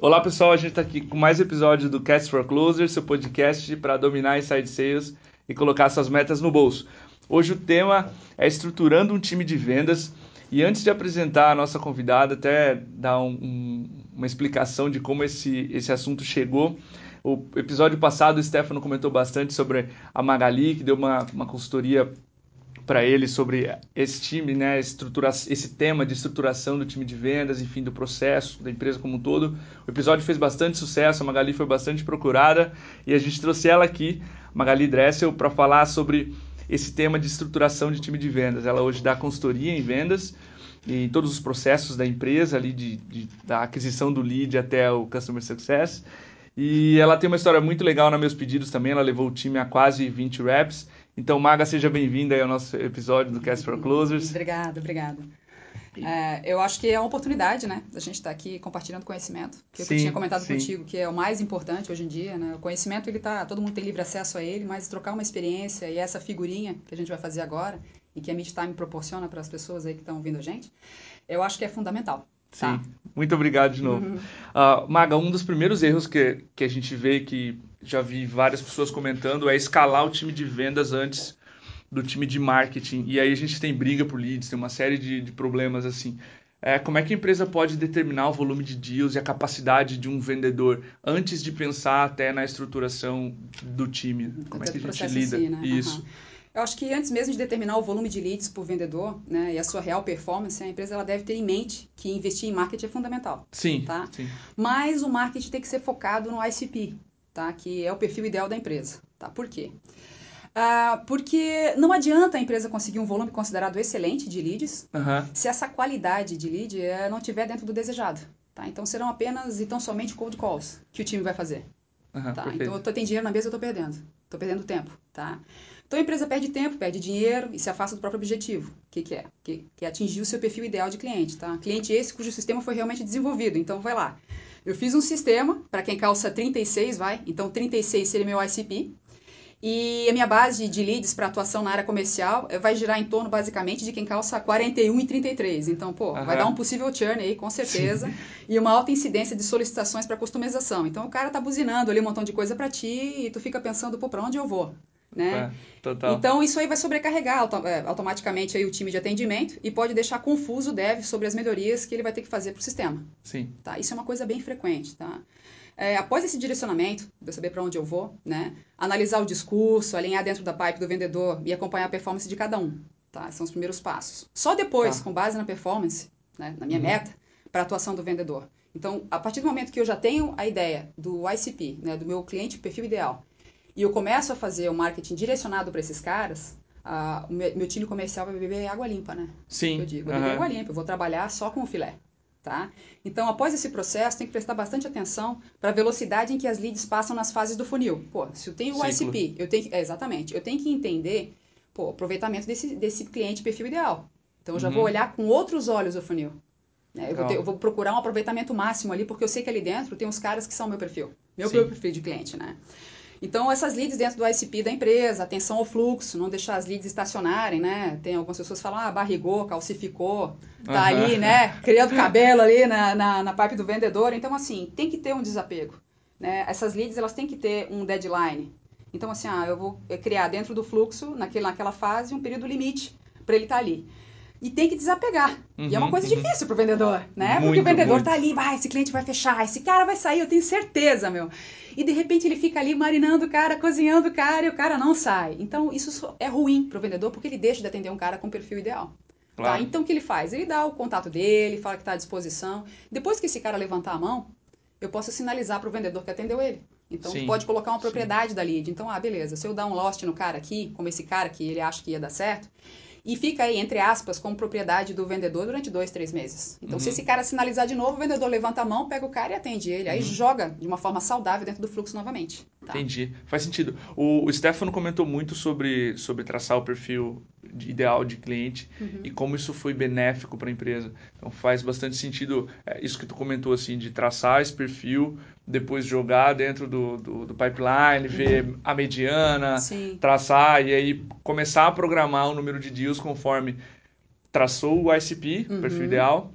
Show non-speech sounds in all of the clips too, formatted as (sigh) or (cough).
Olá pessoal, a gente está aqui com mais episódio do Cast for Closer, seu podcast para dominar inside sales e colocar suas metas no bolso. Hoje o tema é estruturando um time de vendas e antes de apresentar a nossa convidada, até dar um, um, uma explicação de como esse, esse assunto chegou. O episódio passado o Stefano comentou bastante sobre a Magali, que deu uma, uma consultoria para ele sobre esse time, né, estrutura, esse tema de estruturação do time de vendas, enfim, do processo da empresa como um todo. O episódio fez bastante sucesso, a Magali foi bastante procurada e a gente trouxe ela aqui, Magali Dressel, para falar sobre esse tema de estruturação de time de vendas. Ela hoje dá consultoria em vendas em todos os processos da empresa, ali de, de, da aquisição do lead até o customer success. E ela tem uma história muito legal nos meus pedidos também. Ela levou o time a quase 20 reps então, Maga, seja bem-vinda ao nosso episódio do Cast for Closers. Obrigada, obrigada. É, eu acho que é uma oportunidade, né, da gente estar tá aqui compartilhando conhecimento, que sim, eu tinha comentado sim. contigo, que é o mais importante hoje em dia, né? O conhecimento ele tá, todo mundo tem livre acesso a ele, mas trocar uma experiência e essa figurinha que a gente vai fazer agora e que a Midtime proporciona para as pessoas aí que estão ouvindo a gente, eu acho que é fundamental. Tá? Sim, muito obrigado de novo. Uhum. Uh, Maga, um dos primeiros erros que, que a gente vê que já vi várias pessoas comentando, é escalar o time de vendas antes do time de marketing. E aí a gente tem briga por leads, tem uma série de, de problemas assim. É, como é que a empresa pode determinar o volume de deals e a capacidade de um vendedor antes de pensar até na estruturação do time? Como é que a gente lida? Si, né? Isso. Uhum. Eu acho que antes mesmo de determinar o volume de leads por vendedor né, e a sua real performance, a empresa ela deve ter em mente que investir em marketing é fundamental. Sim, tá? sim. Mas o marketing tem que ser focado no ICP, tá? que é o perfil ideal da empresa. Tá? Por quê? Ah, porque não adianta a empresa conseguir um volume considerado excelente de leads uhum. se essa qualidade de lead eh, não estiver dentro do desejado. Tá? Então serão apenas e tão somente cold calls que o time vai fazer. Uhum, tá? Então eu tô, tem dinheiro na mesa, eu estou perdendo. Estou perdendo tempo. Tá? Então a empresa perde tempo, perde dinheiro e se afasta do próprio objetivo. O que, que é? Que, que é atingir o seu perfil ideal de cliente. Tá? Cliente esse cujo sistema foi realmente desenvolvido. Então vai lá. Eu fiz um sistema para quem calça 36, vai. Então 36 seria meu ICP. E a minha base de leads para atuação na área comercial eh, vai girar em torno, basicamente, de quem calça 41 e 33. Então, pô, vai dar um possível churn aí, com certeza. Sim. E uma alta incidência de solicitações para customização. Então, o cara tá buzinando ali um montão de coisa para ti e tu fica pensando, pô, para onde eu vou? Né? É, total. Então, isso aí vai sobrecarregar é, automaticamente aí o time de atendimento e pode deixar confuso o dev sobre as melhorias que ele vai ter que fazer para o sistema. Sim. Tá? Isso é uma coisa bem frequente. Tá? É, após esse direcionamento, para saber para onde eu vou, né? analisar o discurso, alinhar dentro da pipe do vendedor e acompanhar a performance de cada um. Tá? São os primeiros passos. Só depois, tá. com base na performance, né? na minha uhum. meta, para a atuação do vendedor. Então, a partir do momento que eu já tenho a ideia do ICP, né? do meu cliente perfil ideal, e eu começo a fazer o marketing direcionado para esses caras, o meu, meu, time comercial vai beber água limpa, né? Sim. Eu digo, vai beber água limpa, eu vou trabalhar só com o filé. Tá? Então, após esse processo, tem que prestar bastante atenção para a velocidade em que as leads passam nas fases do funil. Pô, se eu tenho o Ciclo. ICP, eu tenho é, exatamente, eu tenho que entender pô, o aproveitamento desse, desse cliente perfil ideal. Então, eu já uhum. vou olhar com outros olhos o funil. Né? Eu, vou ter, eu, vou procurar um aproveitamento máximo ali, porque eu sei que ali dentro tem uns caras que são meu perfil, meu perfil de cliente, né? Então, essas leads dentro do ICP da empresa, atenção ao fluxo, não deixar as leads estacionarem, né? Tem algumas pessoas que falam, ah, barrigou, calcificou, tá uhum. ali, né? Criando cabelo ali na, na, na pipe do vendedor. Então, assim, tem que ter um desapego. Né? Essas leads, elas têm que ter um deadline. Então, assim, ah, eu vou criar dentro do fluxo, naquele, naquela fase, um período limite para ele estar tá ali e tem que desapegar. Uhum, e é uma uhum, coisa uhum. difícil pro vendedor, né? Muito, Porque o vendedor muito. tá ali, vai, esse cliente vai fechar, esse cara vai sair, eu tenho certeza, meu. E de repente ele fica ali marinando o cara, cozinhando o cara e o cara não sai. Então isso é ruim pro vendedor porque ele deixa de atender um cara com perfil ideal. Tá? Claro. Tá? Então o que ele faz? Ele dá o contato dele, fala que está à disposição. Depois que esse cara levantar a mão, eu posso sinalizar para o vendedor que atendeu ele. Então, sim, pode colocar uma propriedade sim. da lead. Então, ah, beleza, se eu dar um lost no cara aqui, como esse cara que ele acha que ia dar certo, e fica aí, entre aspas, como propriedade do vendedor durante dois, três meses. Então, uhum. se esse cara sinalizar de novo, o vendedor levanta a mão, pega o cara e atende ele. Aí uhum. joga de uma forma saudável dentro do fluxo novamente. Tá? Entendi. Faz sentido. O, o Stefano comentou muito sobre, sobre traçar o perfil de ideal de cliente uhum. e como isso foi benéfico para a empresa. Então faz bastante sentido é, isso que tu comentou assim de traçar esse perfil, depois jogar dentro do, do, do pipeline, uhum. ver a mediana, Sim. traçar e aí começar a programar o número de deals conforme traçou o ICP, uhum. perfil ideal,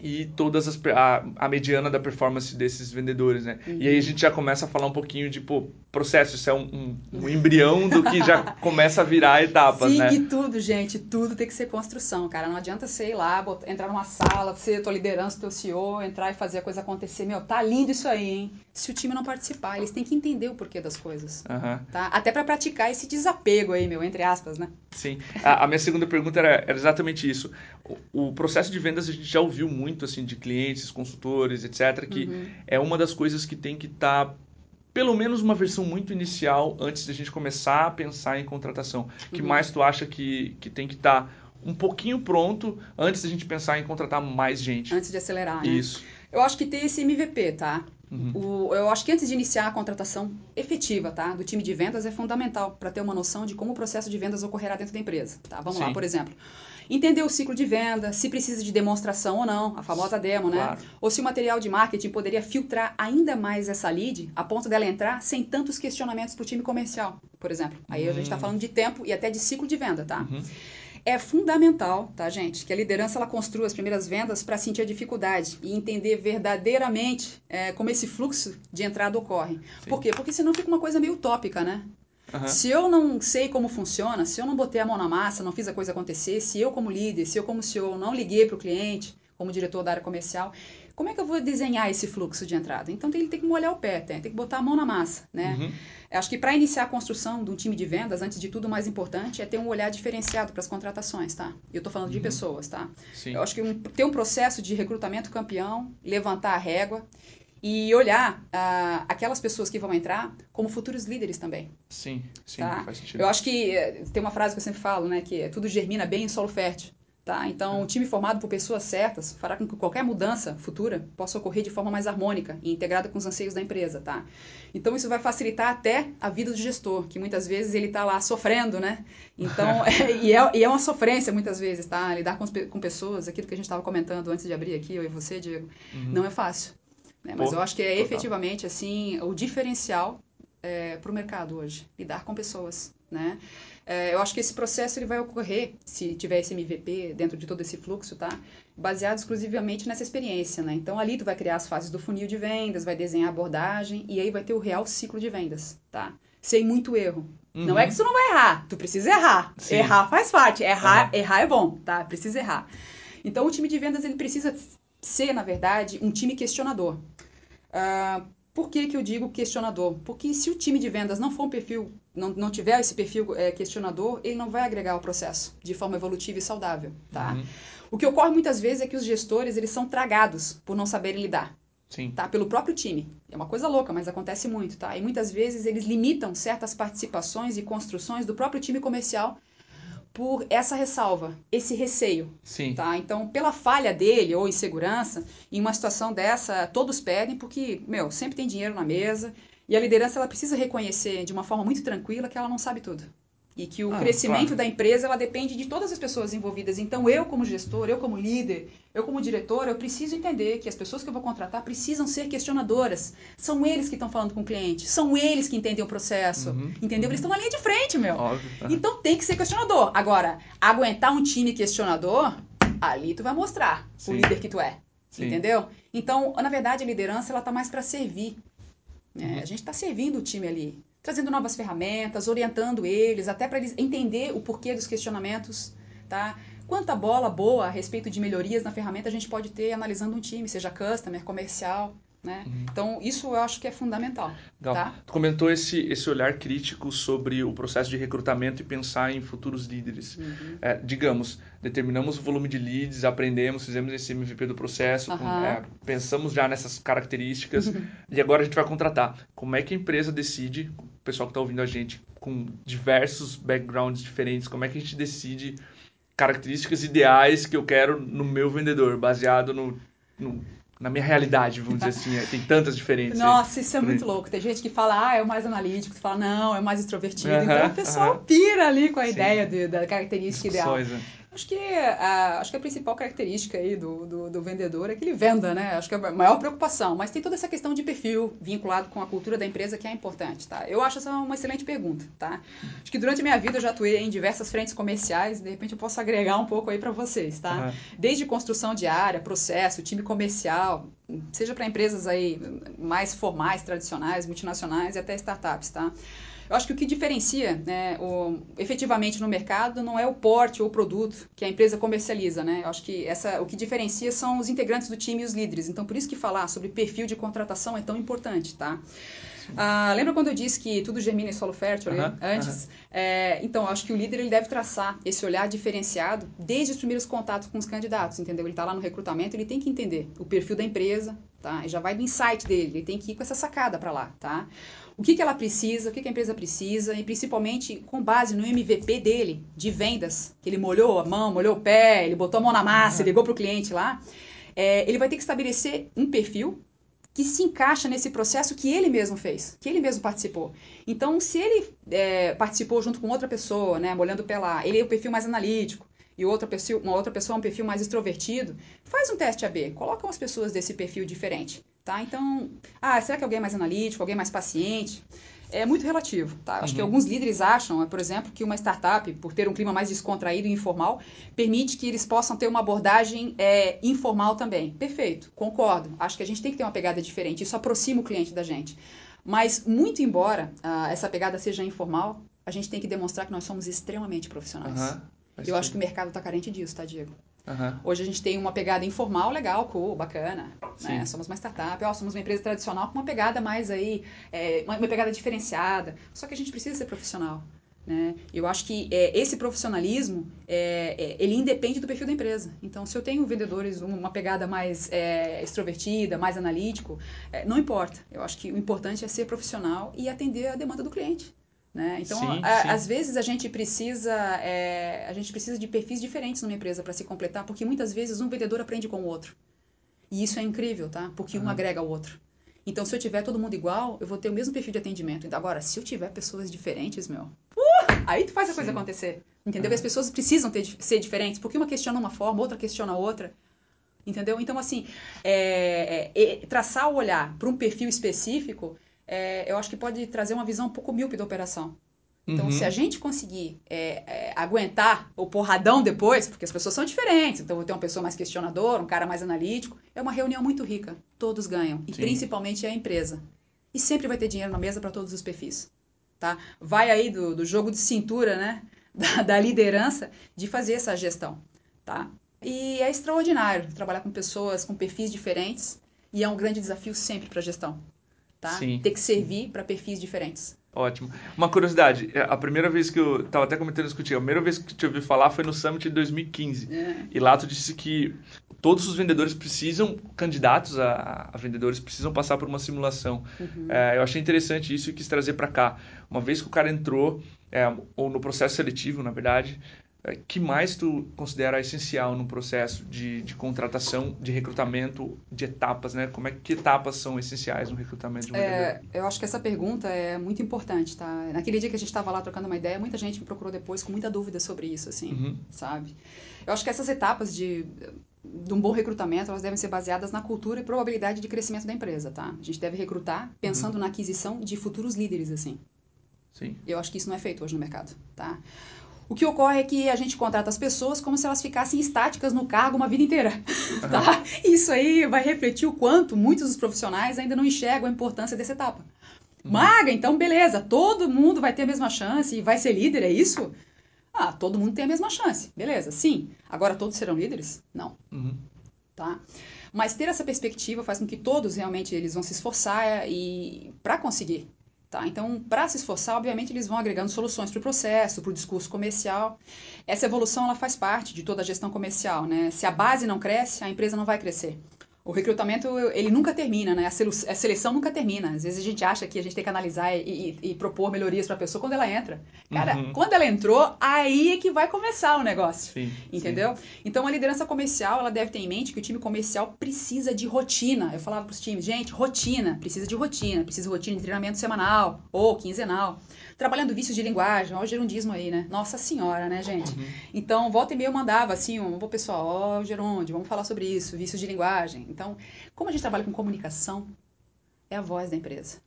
e todas as, a, a mediana da performance desses vendedores, né? Uhum. E aí a gente já começa a falar um pouquinho de, pô, processo, isso é um, um, um embrião do que já (laughs) começa a virar etapas, Sim, né? Sim, tudo, gente, tudo tem que ser construção, cara. Não adianta você ir lá, botar, entrar numa sala, ser tua liderança, teu CEO, entrar e fazer a coisa acontecer. Meu, tá lindo isso aí, hein? Se o time não participar, eles têm que entender o porquê das coisas, uhum. tá? Até para praticar esse desapego aí, meu, entre aspas, né? Sim. A, a minha segunda pergunta era, era exatamente isso. O, o, processo de vendas a gente já ouviu muito, assim, de clientes, consultores, etc., que uhum. é uma das coisas que tem que estar... Tá pelo menos uma versão muito inicial antes de a gente começar a pensar em contratação. Que uhum. mais tu acha que, que tem que estar tá um pouquinho pronto antes da gente pensar em contratar mais gente? Antes de acelerar, né? Isso. Eu acho que tem esse MVP, tá? Uhum. O, eu acho que antes de iniciar a contratação efetiva, tá, do time de vendas é fundamental para ter uma noção de como o processo de vendas ocorrerá dentro da empresa, tá? Vamos Sim. lá, por exemplo entender o ciclo de venda, se precisa de demonstração ou não, a famosa demo, né? Claro. Ou se o material de marketing poderia filtrar ainda mais essa lead a ponto dela entrar sem tantos questionamentos para o time comercial, por exemplo. Aí hum. a gente está hum. falando de tempo e até de ciclo de venda, tá? Uhum. É fundamental, tá, gente, que a liderança ela construa as primeiras vendas para sentir a dificuldade e entender verdadeiramente é, como esse fluxo de entrada ocorre. Sim. Por quê? Porque senão fica uma coisa meio utópica, né? Uhum. Se eu não sei como funciona, se eu não botei a mão na massa, não fiz a coisa acontecer, se eu como líder, se eu como CEO não liguei para o cliente, como diretor da área comercial, como é que eu vou desenhar esse fluxo de entrada? Então tem, tem que molhar o pé, tem, tem que botar a mão na massa, né? Uhum. Acho que para iniciar a construção de um time de vendas, antes de tudo, o mais importante é ter um olhar diferenciado para as contratações, tá? Eu estou falando uhum. de pessoas, tá? Sim. Eu acho que um, ter um processo de recrutamento campeão, levantar a régua e olhar uh, aquelas pessoas que vão entrar como futuros líderes também. Sim, sim, tá? faz sentido. Eu acho que eh, tem uma frase que eu sempre falo, né, que é, tudo germina bem em solo fértil. Tá? Então, um time formado por pessoas certas fará com que qualquer mudança futura possa ocorrer de forma mais harmônica e integrada com os anseios da empresa, tá? Então, isso vai facilitar até a vida do gestor, que muitas vezes ele está lá sofrendo, né? Então, (laughs) é, e, é, e, é, uma sofrência muitas vezes, tá? Lidar com, com pessoas, aquilo que a gente estava comentando antes de abrir aqui, eu e você, Diego, uhum. não é fácil. Né? Mas eu acho que é total. efetivamente assim o diferencial é, para o mercado hoje, lidar com pessoas. Né? É, eu acho que esse processo ele vai ocorrer, se tiver esse MVP dentro de todo esse fluxo, tá? baseado exclusivamente nessa experiência. Né? Então, ali tu vai criar as fases do funil de vendas, vai desenhar a abordagem e aí vai ter o real ciclo de vendas. Tá? Sem muito erro. Uhum. Não é que tu não vai errar, tu precisa errar. Sim. Errar faz parte, errar, uhum. errar é bom, tá? Precisa errar. Então, o time de vendas ele precisa ser, na verdade, um time questionador. Uh, por que, que eu digo questionador? Porque se o time de vendas não for um perfil, não, não tiver esse perfil é, questionador, ele não vai agregar ao processo de forma evolutiva e saudável, tá? Uhum. O que ocorre muitas vezes é que os gestores, eles são tragados por não saberem lidar. Sim. Tá? Pelo próprio time. É uma coisa louca, mas acontece muito, tá? E muitas vezes eles limitam certas participações e construções do próprio time comercial por essa ressalva, esse receio. Sim. Tá? Então, pela falha dele ou insegurança, em uma situação dessa, todos pedem porque, meu, sempre tem dinheiro na mesa e a liderança ela precisa reconhecer de uma forma muito tranquila que ela não sabe tudo e que o ah, crescimento claro. da empresa ela depende de todas as pessoas envolvidas. Então eu como gestor, eu como líder, eu como diretor, eu preciso entender que as pessoas que eu vou contratar precisam ser questionadoras. São eles que estão falando com o cliente, são eles que entendem o processo, uhum, entendeu? Uhum. Eles estão na linha de frente, meu. Óbvio, tá. Então tem que ser questionador. Agora, aguentar um time questionador, ali tu vai mostrar Sim. o líder que tu é. Sim. Entendeu? Então, na verdade, a liderança ela tá mais para servir. Né? Uhum. A gente está servindo o time ali trazendo novas ferramentas, orientando eles, até para eles entender o porquê dos questionamentos, tá? Quanta bola boa a respeito de melhorias na ferramenta a gente pode ter analisando um time, seja customer, comercial, né? Uhum. Então, isso eu acho que é fundamental. Legal. Tá? Tu comentou esse, esse olhar crítico sobre o processo de recrutamento e pensar em futuros líderes. Uhum. É, digamos, determinamos o volume de leads, aprendemos, fizemos esse MVP do processo, uhum. com, é, pensamos já nessas características (laughs) e agora a gente vai contratar. Como é que a empresa decide, o pessoal que está ouvindo a gente, com diversos backgrounds diferentes, como é que a gente decide características ideais que eu quero no meu vendedor, baseado no, no na minha realidade, vamos dizer assim. Tem tantas diferenças. Nossa, isso é muito louco. Tem gente que fala, ah, é o mais analítico, tu fala, não, é o mais extrovertido. Uh -huh, então o pessoal uh -huh. pira ali com a Sim. ideia de, da característica ideal. É. Acho que, a, acho que a principal característica aí do, do, do, vendedor é que ele venda, né? Acho que é a maior preocupação. Mas tem toda essa questão de perfil vinculado com a cultura da empresa que é importante, tá? Eu acho essa uma excelente pergunta, tá? Acho que durante a minha vida eu já atuei em diversas frentes comerciais. De repente eu posso agregar um pouco aí para vocês, tá? Uhum. Desde construção de área, processo, time comercial, seja para empresas aí mais formais, tradicionais, multinacionais e até startups, tá? Eu acho que o que diferencia né, o, efetivamente no mercado não é o porte ou o produto que a empresa comercializa. Né? Eu acho que essa, o que diferencia são os integrantes do time e os líderes. Então, por isso que falar sobre perfil de contratação é tão importante. Tá? Ah, lembra quando eu disse que tudo germina em solo fértil uh -huh, antes? Uh -huh. é, então, acho que o líder ele deve traçar esse olhar diferenciado desde os primeiros contatos com os candidatos, entendeu? Ele está lá no recrutamento, ele tem que entender o perfil da empresa, tá? E já vai do insight dele, ele tem que ir com essa sacada para lá, tá? O que, que ela precisa, o que, que a empresa precisa, e principalmente com base no MVP dele, de vendas, que ele molhou a mão, molhou o pé, ele botou a mão na massa, uhum. ligou para o cliente lá, é, ele vai ter que estabelecer um perfil que se encaixa nesse processo que ele mesmo fez, que ele mesmo participou. Então, se ele é, participou junto com outra pessoa, né, molhando o pé lá, ele é o perfil mais analítico, e outra pessoa, uma outra pessoa é um perfil mais extrovertido, faz um teste AB, coloca umas pessoas desse perfil diferente, tá? Então, ah, será que alguém é mais analítico, alguém é mais paciente? É muito relativo, tá? Acho uhum. que alguns líderes acham, por exemplo, que uma startup, por ter um clima mais descontraído e informal, permite que eles possam ter uma abordagem é, informal também. Perfeito, concordo. Acho que a gente tem que ter uma pegada diferente. Isso aproxima o cliente da gente. Mas, muito embora uh, essa pegada seja informal, a gente tem que demonstrar que nós somos extremamente profissionais. Uhum. Eu acho que o mercado está carente disso, tá, Diego? Uhum. Hoje a gente tem uma pegada informal legal, cool, bacana. Né? Somos uma startup, ó, somos uma empresa tradicional com uma pegada mais aí, é, uma, uma, pegada diferenciada. Só que a gente precisa ser profissional. Né? Eu acho que é, esse profissionalismo, é, é ele independe do perfil da empresa. Então, se eu tenho vendedores uma pegada mais é, extrovertida, mais analítico, é, não importa. Eu acho que o importante é ser profissional e atender a demanda do cliente. Né? Então, sim, a, sim. às vezes a gente precisa é, a gente precisa de perfis diferentes numa empresa para se completar, porque muitas vezes um vendedor aprende com o outro. E isso é incrível, tá? Porque um agrega ao outro. Então, se eu tiver todo mundo igual, eu vou ter o mesmo perfil de atendimento. Agora, se eu tiver pessoas diferentes, meu, uh, aí tu faz a sim. coisa acontecer. Entendeu? Uhum. As pessoas precisam ter, ser diferentes, porque uma questiona uma forma, outra questiona outra. Entendeu? Então, assim, é, é, é, traçar o olhar para um perfil específico é, eu acho que pode trazer uma visão um pouco míope da operação. Então, uhum. se a gente conseguir é, é, aguentar o porradão depois, porque as pessoas são diferentes, então vou ter uma pessoa mais questionadora, um cara mais analítico, é uma reunião muito rica. Todos ganham. E Sim. principalmente a empresa. E sempre vai ter dinheiro na mesa para todos os perfis. Tá? Vai aí do, do jogo de cintura, né? (laughs) Da, da liderança, de fazer essa gestão. Tá? E é extraordinário trabalhar com pessoas com perfis diferentes e é um grande desafio sempre para a gestão tá? Sim. Ter que servir para perfis diferentes. Ótimo. Uma curiosidade, é, a primeira vez que eu estava até comentando isso contigo, a primeira vez que te ouvi falar foi no Summit de 2015. É. E lá tu disse que todos os vendedores precisam, candidatos a, a vendedores, precisam passar por uma simulação. Uhum. É, eu achei interessante isso e quis trazer para cá. Uma vez que o cara entrou, é, ou no processo seletivo, na verdade, que mais tu considera essencial no processo de, de contratação, de recrutamento, de etapas, né? Como é que etapas são essenciais no recrutamento de um é, Eu acho que essa pergunta é muito importante, tá? Naquele dia que a gente estava lá trocando uma ideia, muita gente me procurou depois com muita dúvida sobre isso, assim, uhum. sabe? Eu acho que essas etapas de de um bom recrutamento, elas devem ser baseadas na cultura e probabilidade de crescimento da empresa, tá? A gente deve recrutar pensando uhum. na aquisição de futuros líderes, assim. Sim. Eu acho que isso não é feito hoje no mercado, tá? O que ocorre é que a gente contrata as pessoas como se elas ficassem estáticas no cargo uma vida inteira. Uhum. Tá? Isso aí vai refletir o quanto muitos dos profissionais ainda não enxergam a importância dessa etapa. Uhum. Maga, então beleza, todo mundo vai ter a mesma chance e vai ser líder, é isso? Ah, todo mundo tem a mesma chance, beleza, sim. Agora todos serão líderes? Não. Uhum. Tá? Mas ter essa perspectiva faz com que todos realmente eles vão se esforçar e para conseguir Tá? Então, para se esforçar, obviamente, eles vão agregando soluções para o processo, para o discurso comercial. Essa evolução ela faz parte de toda a gestão comercial. Né? Se a base não cresce, a empresa não vai crescer. O recrutamento, ele nunca termina, né? A seleção nunca termina. Às vezes a gente acha que a gente tem que analisar e, e, e propor melhorias para a pessoa quando ela entra. Cara, uhum. quando ela entrou, aí é que vai começar o negócio. Sim, entendeu? Sim. Então a liderança comercial, ela deve ter em mente que o time comercial precisa de rotina. Eu falava para os times, gente, rotina, precisa de rotina, precisa de rotina de treinamento semanal ou quinzenal trabalhando vícios de linguagem, ó, o gerundismo aí, né? Nossa senhora, né, gente? Uhum. Então, volta e meia eu mandava assim, um, vou pessoal, ó, o gerúndio, vamos falar sobre isso, vícios de linguagem. Então, como a gente trabalha com comunicação, é a voz da empresa.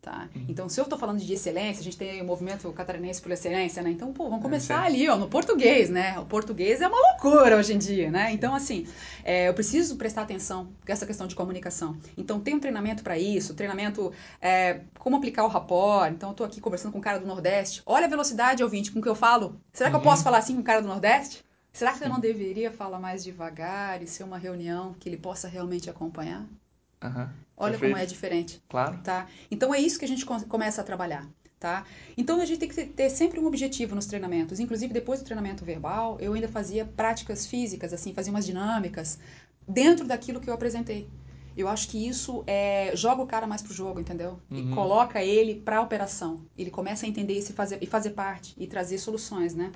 Tá? Uhum. Então, se eu estou falando de excelência, a gente tem o movimento catarinense por excelência, né? Então, pô, vamos começar é, ali, ó, no português, né? O português é uma loucura hoje em dia, né? Então, assim, é, eu preciso prestar atenção com essa questão de comunicação. Então, tem um treinamento para isso, treinamento é, como aplicar o rapport. Então, eu estou aqui conversando com um cara do Nordeste. Olha a velocidade, ouvinte, com que eu falo. Será que uhum. eu posso falar assim com um cara do Nordeste? Será que eu não deveria falar mais devagar e ser uma reunião que ele possa realmente acompanhar? Uhum. Olha Perfeito. como é diferente. Claro. Tá? Então é isso que a gente começa a trabalhar. Tá? Então a gente tem que ter sempre um objetivo nos treinamentos. Inclusive depois do treinamento verbal, eu ainda fazia práticas físicas, assim, fazia umas dinâmicas dentro daquilo que eu apresentei. Eu acho que isso é, joga o cara mais pro jogo, entendeu? Uhum. E coloca ele para a operação. Ele começa a entender e, fazer, e fazer parte e trazer soluções, né?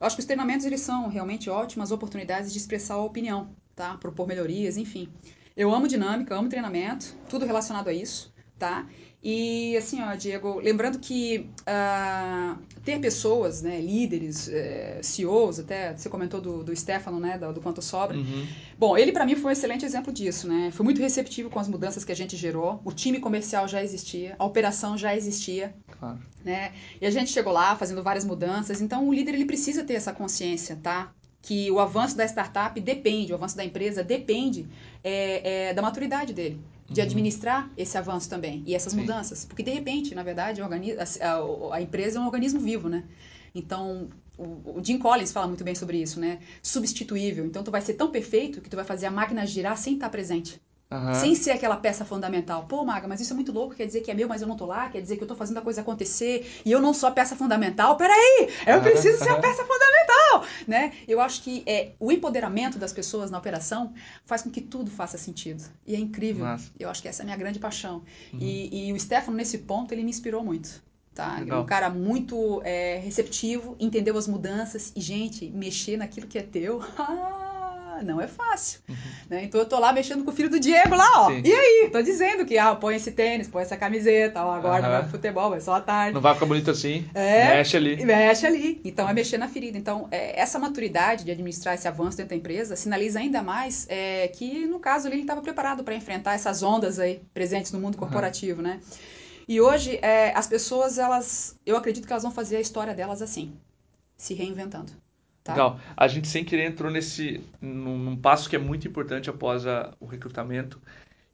Eu acho que os treinamentos eles são realmente ótimas oportunidades de expressar a opinião, tá? Propor melhorias, enfim. Eu amo dinâmica, amo treinamento, tudo relacionado a isso, tá? E assim, ó, Diego, lembrando que uh, ter pessoas, né, líderes, eh, CEOs, até você comentou do, do Stefano, né, do, do Quanto Sobra. Uhum. Bom, ele para mim foi um excelente exemplo disso, né? Foi muito receptivo com as mudanças que a gente gerou. O time comercial já existia, a operação já existia, claro. né? E a gente chegou lá fazendo várias mudanças. Então o líder ele precisa ter essa consciência, tá? Que o avanço da startup depende, o avanço da empresa depende é, é, da maturidade dele, de uhum. administrar esse avanço também e essas Sim. mudanças. Porque, de repente, na verdade, a, a, empresa é um organismo vivo, né? Então, o, o Jim Collins fala muito bem sobre isso, né? Substituível. Então, tu vai ser tão perfeito que tu vai fazer a máquina girar sem estar presente. Uhum. Sem ser aquela peça fundamental. Pô, Maga, mas isso é muito louco, quer dizer que é meu, mas eu não tô lá, quer dizer que eu tô fazendo a coisa acontecer e eu não sou a peça fundamental. Peraí, eu preciso ser a peça fundamental, né? Eu acho que é, o empoderamento das pessoas na operação faz com que tudo faça sentido. E é incrível. Nossa. Eu acho que essa é a minha grande paixão. Uhum. E, e o Stefano, nesse ponto, ele me inspirou muito. Tá? É um cara muito é, receptivo, entendeu as mudanças e, gente, mexer naquilo que é teu. (laughs) Não é fácil. Uhum. Né? Então eu tô lá mexendo com o filho do Diego lá, ó. Sim. E aí? Tô dizendo que, ah, põe esse tênis, põe essa camiseta, ó, agora uhum. não vai futebol, vai só à tarde. Não vai ficar bonito assim. É, mexe ali. Mexe ali. Então é mexer na ferida. Então, é, essa maturidade de administrar esse avanço dentro da empresa sinaliza ainda mais é, que, no caso ali, ele estava preparado para enfrentar essas ondas aí presentes no mundo corporativo, uhum. né? E hoje, é, as pessoas, elas, eu acredito que elas vão fazer a história delas assim, se reinventando. Tá. Legal. A gente sem querer entrou nesse num, num passo que é muito importante após a, o recrutamento,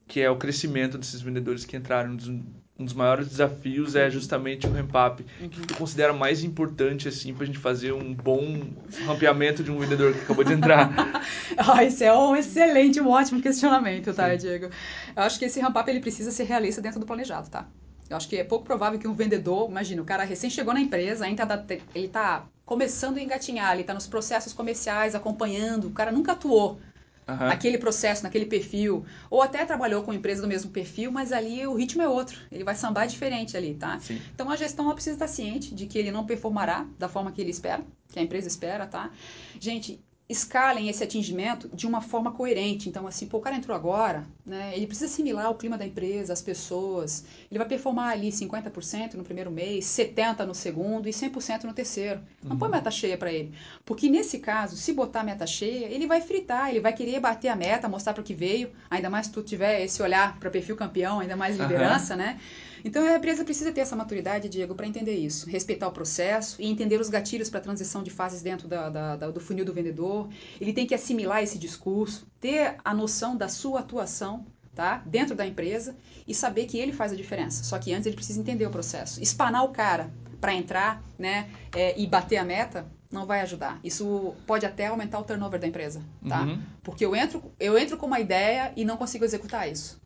que é o crescimento desses vendedores que entraram. Um dos, um dos maiores desafios é justamente o ramp-up. Uhum. O que tu considera mais importante assim para a gente fazer um bom rampeamento de um vendedor que acabou de entrar? (laughs) ah, esse é um excelente, um ótimo questionamento, tá, Sim. Diego? Eu acho que esse ramp-up ele precisa ser realista dentro do planejado, tá? Eu acho que é pouco provável que um vendedor, imagina, o cara recém chegou na empresa, ainda tá, ele está começando a engatinhar, ele está nos processos comerciais, acompanhando, o cara nunca atuou uhum. naquele processo, naquele perfil, ou até trabalhou com empresa do mesmo perfil, mas ali o ritmo é outro, ele vai sambar diferente ali, tá? Sim. Então a gestão ela precisa estar ciente de que ele não performará da forma que ele espera, que a empresa espera, tá? Gente, escalem esse atingimento de uma forma coerente. Então, assim, pô, o cara entrou agora, né? Ele precisa assimilar o clima da empresa, as pessoas. Ele vai performar ali 50% no primeiro mês, 70% no segundo e 100% no terceiro. Não uhum. põe meta cheia para ele. Porque nesse caso, se botar meta cheia, ele vai fritar, ele vai querer bater a meta, mostrar para o que veio. Ainda mais se tu tiver esse olhar para perfil campeão, ainda mais liderança, uhum. né? Então a empresa precisa ter essa maturidade, Diego, para entender isso, respeitar o processo e entender os gatilhos para a transição de fases dentro da, da, da, do funil do vendedor. Ele tem que assimilar esse discurso, ter a noção da sua atuação tá? dentro da empresa e saber que ele faz a diferença. Só que antes ele precisa entender o processo. Espanar o cara para entrar né, é, e bater a meta não vai ajudar. Isso pode até aumentar o turnover da empresa, tá? Uhum. Porque eu entro, eu entro com uma ideia e não consigo executar isso.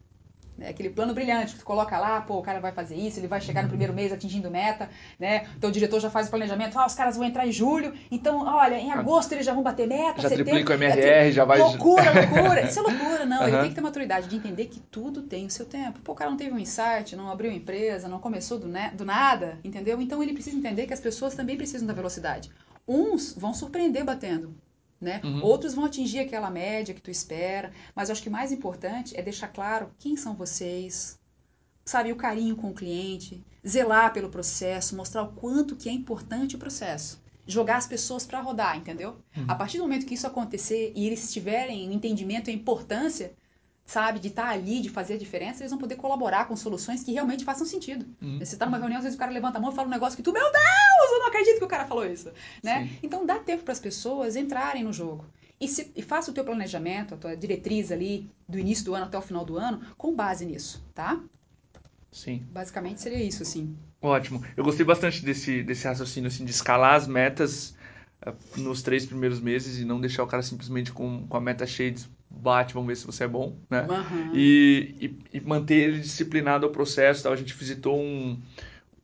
Né? Aquele plano brilhante que tu coloca lá, pô, o cara vai fazer isso, ele vai chegar no primeiro mês atingindo meta, né? Então o diretor já faz o planejamento, ah, os caras vão entrar em julho, então, olha, em agosto eles já vão bater meta, já setembro... triplica o MRR, já vai... Loucura, (laughs) loucura! Isso é loucura, não. Uhum. Ele tem que ter maturidade de entender que tudo tem o seu tempo. Pô, o cara não teve um insight, não abriu empresa, não começou do, né, do nada, entendeu? Então ele precisa entender que as pessoas também precisam da velocidade. Uns vão surpreender batendo, né? Uhum. Outros vão atingir aquela média que tu espera, mas eu acho que o mais importante é deixar claro quem são vocês, sabe, o carinho com o cliente, zelar pelo processo, mostrar o quanto que é importante o processo. Jogar as pessoas para rodar, entendeu? Uhum. A partir do momento que isso acontecer e eles tiverem o entendimento e a importância, sabe, de estar tá ali, de fazer a diferença, eles vão poder colaborar com soluções que realmente façam sentido. Uhum. Você está numa reunião, às vezes o cara levanta a mão e fala um negócio que tu, meu Deus, eu não acredito que o cara falou isso, né? Sim. Então dá tempo para as pessoas entrarem no jogo. E, se, e faça o teu planejamento, a tua diretriz ali, do início do ano até o final do ano, com base nisso, tá? Sim. Basicamente seria isso, assim. Ótimo. Eu gostei bastante desse, desse raciocínio, assim, de escalar as metas uh, nos três primeiros meses e não deixar o cara simplesmente com, com a meta cheia de bate, vamos ver se você é bom, né? Uhum. E, e, e, manter ele disciplinado ao processo. Tá? A gente visitou um,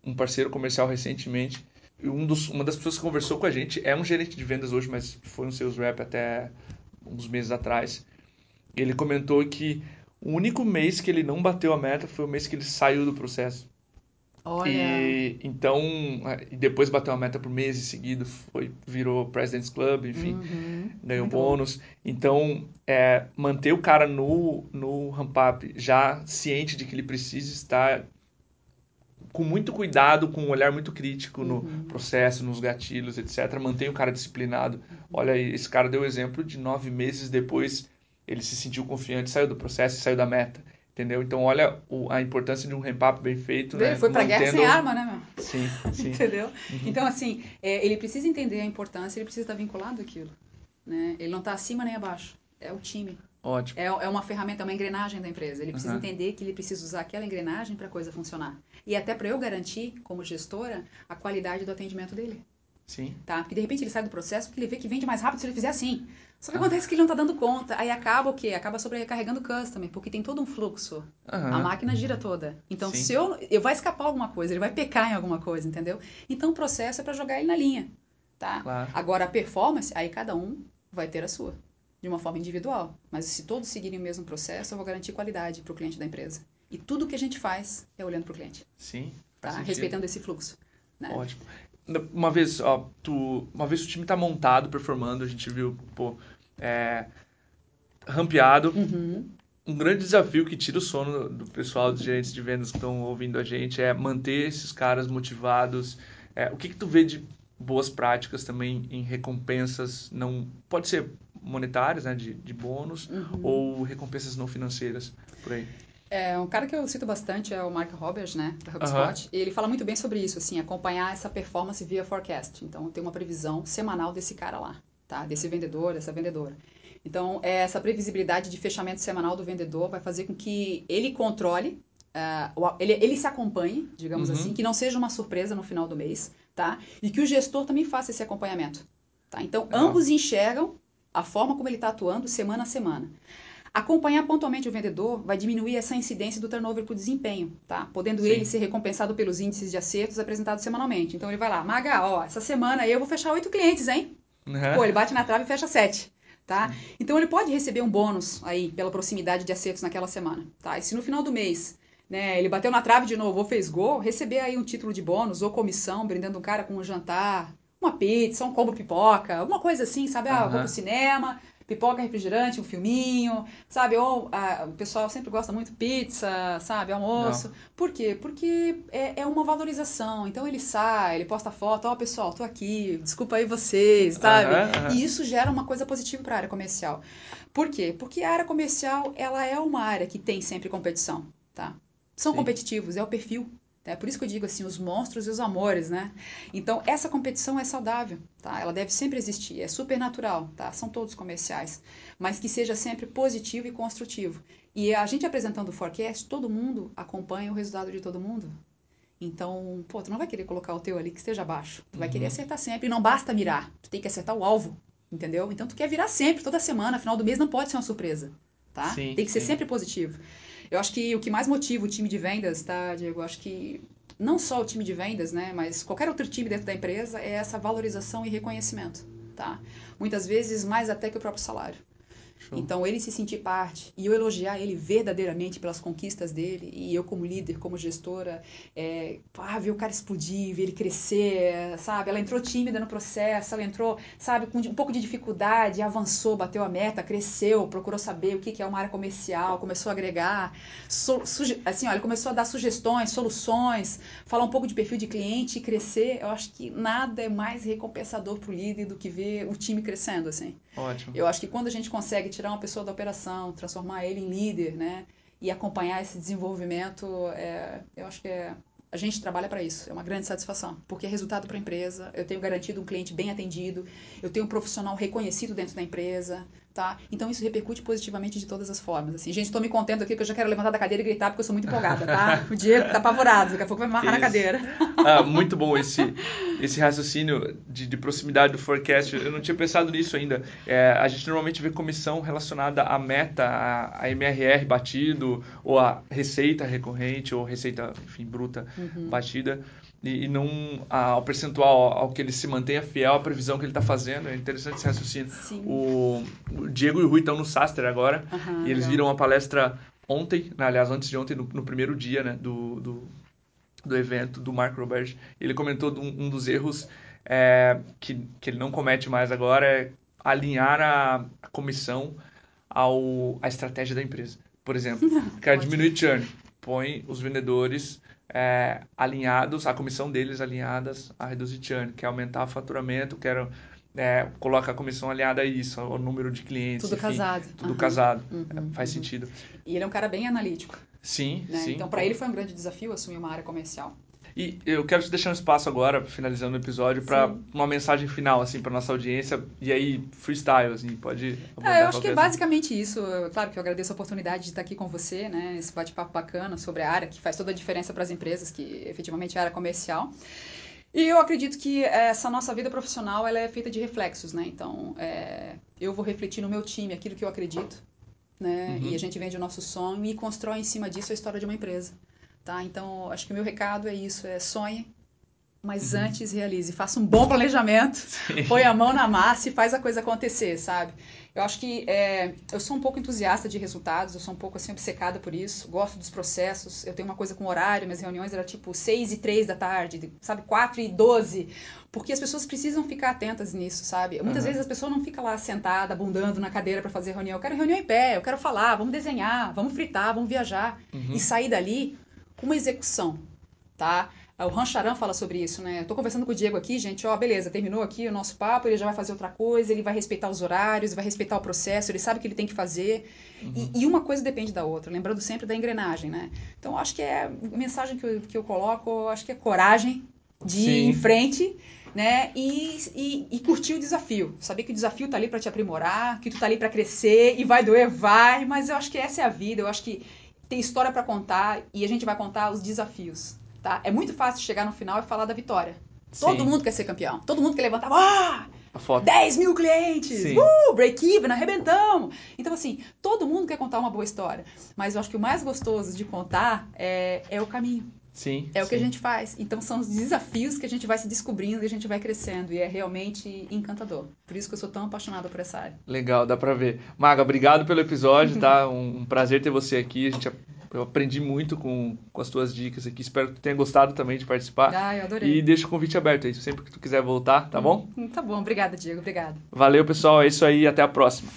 um parceiro comercial recentemente. E um dos, uma das pessoas que conversou com a gente é um gerente de vendas hoje, mas foi um sales rep até uns meses atrás. Ele comentou que o único mês que ele não bateu a meta foi o mês que ele saiu do processo. Olha. E, então, e depois bateu a meta por meses seguidos, foi, virou President's Club, enfim, uhum. ganhou Muito bônus. Bom. Então, é, manter o cara no, no ramp-up já ciente de que ele precisa estar com muito cuidado, com um olhar muito crítico no uhum. processo, nos gatilhos, etc. Mantém o cara disciplinado. Uhum. Olha, esse cara deu o exemplo de nove meses depois ele se sentiu confiante, saiu do processo e saiu da meta. Entendeu? Então, olha o, a importância de um ramp-up bem feito. Né? Foi pra Mantendo... guerra sem arma, né, meu? Sim, sim. (laughs) Entendeu? Uhum. Então, assim, é, ele precisa entender a importância, ele precisa estar vinculado àquilo. Né? Ele não está acima nem abaixo. É o time. Ótimo. É, é uma ferramenta, é uma engrenagem da empresa. Ele precisa uhum. entender que ele precisa usar aquela engrenagem para a coisa funcionar. E até para eu garantir, como gestora, a qualidade do atendimento dele. Sim. Tá? Porque de repente ele sai do processo porque ele vê que vende mais rápido se ele fizer assim. Só que ah. acontece que ele não tá dando conta. Aí acaba o quê? Acaba sobrecarregando o customer, porque tem todo um fluxo. A máquina gira toda. Então, Sim. se eu, eu vai escapar alguma coisa, ele vai pecar em alguma coisa, entendeu? Então o processo é para jogar ele na linha. Tá? Claro. Agora a performance, aí cada um vai ter a sua. De uma forma individual. Mas se todos seguirem o mesmo processo, eu vou garantir qualidade para o cliente da empresa. E tudo que a gente faz é olhando para o cliente. Sim. Tá? Respeitando esse fluxo. Né? Ótimo uma vez, ó, tu, uma vez o time tá montado, performando, a gente viu, pô, é, rampeado. Uhum. Um grande desafio que tira o sono do pessoal, dos gerentes de vendas que estão ouvindo a gente, é manter esses caras motivados. É, o que que tu vê de boas práticas também em recompensas, não pode ser monetárias, né, de, de bônus, uhum. ou recompensas não financeiras, por aí? É, um cara que eu cito bastante é o Mark Roberts, né, da HubSpot. E ele fala muito bem sobre isso, assim, acompanhar essa performance via forecast. Então, tem uma previsão semanal desse cara lá, tá? Desse vendedor, dessa vendedora. Então, essa previsibilidade de fechamento semanal do vendedor vai fazer com que ele controle, uh, ele, ele se acompanhe, digamos uhum. assim, que não seja uma surpresa no final do mês, tá? E que o gestor também faça esse acompanhamento, tá? Então, ambos enxergam a forma como ele está atuando semana a semana. Acompanhar pontualmente o vendedor vai diminuir essa incidência do turnover por desempenho, tá? Podendo Sim. ele ser recompensado pelos índices de acertos apresentados semanalmente. Então ele vai lá, Maga, ó, essa semana eu vou fechar oito clientes, hein? Uhum. Pô, ele bate na trave e fecha sete. Tá? Então ele pode receber um bônus aí pela proximidade de acertos naquela semana, tá? E se no final do mês, né, ele bateu na trave de novo ou fez gol, receber aí um título de bônus ou comissão, brindando o cara com um jantar, uma pizza, um combo pipoca, alguma coisa assim, sabe? Ah, vou pro cinema, pipoca, refrigerante, um filminho, sabe? Ou ah, o pessoal sempre gosta muito pizza, sabe? Almoço. Não. Por quê? Porque é, é, uma valorização. Então ele sai, ele posta foto, ó, oh, pessoal, tô aqui, desculpa aí vocês, sabe? Uhum, uhum. E isso gera uma coisa positiva para a área comercial. Por quê? Porque a área comercial, ela é uma área que tem sempre competição, tá? São Sim. competitivos, é o perfil é por isso que eu digo assim, os monstros e os amores, né? Então, essa competição é saudável, tá? Ela deve sempre existir, é super natural, tá? São todos comerciais, mas que seja sempre positivo e construtivo. E a gente apresentando o forecast, todo mundo acompanha o resultado de todo mundo. Então, pô, tu não vai querer colocar o teu ali que esteja abaixo. Tu vai querer uhum. acertar sempre. E não basta mirar, tu tem que acertar o alvo, entendeu? Então, tu quer virar sempre, toda semana, final do mês não pode ser uma surpresa, tá? Sim, tem que ser sim. sempre positivo. Eu acho que o que mais motiva o time de vendas, tá, Diego? Eu acho que não só o time de vendas, né, mas qualquer outro time dentro da empresa é essa valorização e reconhecimento, tá? Muitas vezes mais até que o próprio salário. Show. Então, ele se sentir parte e eu elogiar ele verdadeiramente pelas conquistas dele, e eu, como líder, como gestora, é, ah, ver o cara explodir, ver ele crescer, sabe? Ela entrou tímida no processo, ela entrou, sabe, com um pouco de dificuldade, avançou, bateu a meta, cresceu, procurou saber o que é uma área comercial, começou a agregar, assim, olha, começou a dar sugestões, soluções, falar um pouco de perfil de cliente e crescer. Eu acho que nada é mais recompensador para o líder do que ver o time crescendo, assim. Ótimo. Eu acho que quando a gente consegue tirar uma pessoa da operação, transformar ele em líder, né? E acompanhar esse desenvolvimento, é, eu acho que é, a gente trabalha para isso, é uma grande satisfação, porque é resultado para a empresa, eu tenho garantido um cliente bem atendido, eu tenho um profissional reconhecido dentro da empresa, tá? Então isso repercute positivamente de todas as formas. Assim, gente, estou me contendo aqui que eu já quero levantar da cadeira e gritar porque eu sou muito empolgada, tá? (laughs) O Diego tá apavorado, daqui a pouco vai me amarrar isso. na cadeira. Ah, muito bom esse, esse raciocínio de, de, proximidade do forecast. Eu não tinha pensado nisso ainda. É, a gente normalmente vê comissão relacionada à meta, a, a MRR batido, ou a receita recorrente, ou receita, enfim, bruta uhum. batida e, e não ao percentual ao que ele se mantenha fiel à previsão que ele está fazendo. É interessante esse raciocínio. O, o, Diego e o Rui estão no Saster agora uhum, e eles legal. viram uma palestra ontem, né, aliás, antes de ontem, no, no primeiro dia né, do, do, do, evento do Mark Robert. Ele comentou um, dos erros é, que, que ele não comete mais agora é alinhar a, a comissão ao, à estratégia da empresa. Por exemplo, (laughs) quer diminuir churn, põe os vendedores é, alinhados, a comissão deles alinhadas a reduzir churn, quer aumentar o faturamento, quero é, coloca a comissão alinhada a isso, ao número de clientes. Tudo enfim, casado. Tudo uhum. casado. Uhum. É, faz uhum. sentido. E ele é um cara bem analítico. Sim, né? sim. Então, para ele foi um grande desafio assumir uma área comercial. E eu quero te deixar um espaço agora, finalizando o episódio, para uma mensagem final, assim, para nossa audiência. E aí, freestyle, assim, pode É, eu acho que é basicamente isso. Claro que eu agradeço a oportunidade de estar aqui com você, né? Esse bate-papo bacana sobre a área, que faz toda a diferença para as empresas, que efetivamente é a área comercial. E eu acredito que essa nossa vida profissional ela é feita de reflexos, né? Então, é, eu vou refletir no meu time aquilo que eu acredito, né? Uhum. E a gente vende o nosso sonho e constrói em cima disso a história de uma empresa. Tá? Então, acho que o meu recado é isso, é sonhe, mas uhum. antes realize. Faça um bom planejamento, Sim. põe a mão na massa e faz a coisa acontecer, sabe? Eu acho que é, eu sou um pouco entusiasta de resultados, eu sou um pouco assim obcecada por isso, gosto dos processos. Eu tenho uma coisa com horário, minhas reuniões eram tipo 6 e 3 da tarde, sabe? 4 e 12. Porque as pessoas precisam ficar atentas nisso, sabe? Muitas uhum. vezes as pessoas não ficam lá sentada, abundando na cadeira para fazer reunião. Eu quero reunião em pé, eu quero falar, vamos desenhar, vamos fritar, vamos viajar. Uhum. E sair dali uma execução, tá? O Rancharan fala sobre isso, né? Eu tô conversando com o Diego aqui, gente, ó, beleza, terminou aqui o nosso papo, ele já vai fazer outra coisa, ele vai respeitar os horários, vai respeitar o processo, ele sabe o que ele tem que fazer. Uhum. E, e, uma coisa depende da outra, lembrando sempre da engrenagem, né? Então, acho que é a mensagem que eu, que eu coloco, acho que é coragem de Sim. ir em frente, né? E, e, e, curtir o desafio. Saber que o desafio tá ali para te aprimorar, que tu tá ali para crescer e vai doer, vai, mas eu acho que essa é a vida, eu acho que tem história para contar e a gente vai contar os desafios, tá? É muito fácil chegar no final e falar da vitória. Sim. Todo mundo quer ser campeão. Todo mundo quer levantar. Ah! A foto. 10 mil clientes! Sim. Uh! Break-even, arrebentamos! Então, assim, todo mundo quer contar uma boa história. Mas eu acho que o mais gostoso de contar é, é o caminho. Sim. É sim. o que a gente faz. Então são os desafios que a gente vai se descobrindo e a gente vai crescendo. E é realmente encantador. Por isso que eu sou tão apaixonada por essa área. Legal, dá pra ver. Maga, obrigado pelo episódio, tá? (laughs) Um, um prazer ter você aqui. A gente eu aprendi muito com, com as tuas dicas aqui. Espero que tu tenha gostado também de participar. Ah, eu adorei. E deixa o convite aberto aí, sempre que tu quiser voltar, tá bom? Hum, tá bom, obrigada, Diego, obrigada. Valeu, pessoal. É isso aí, até a próxima.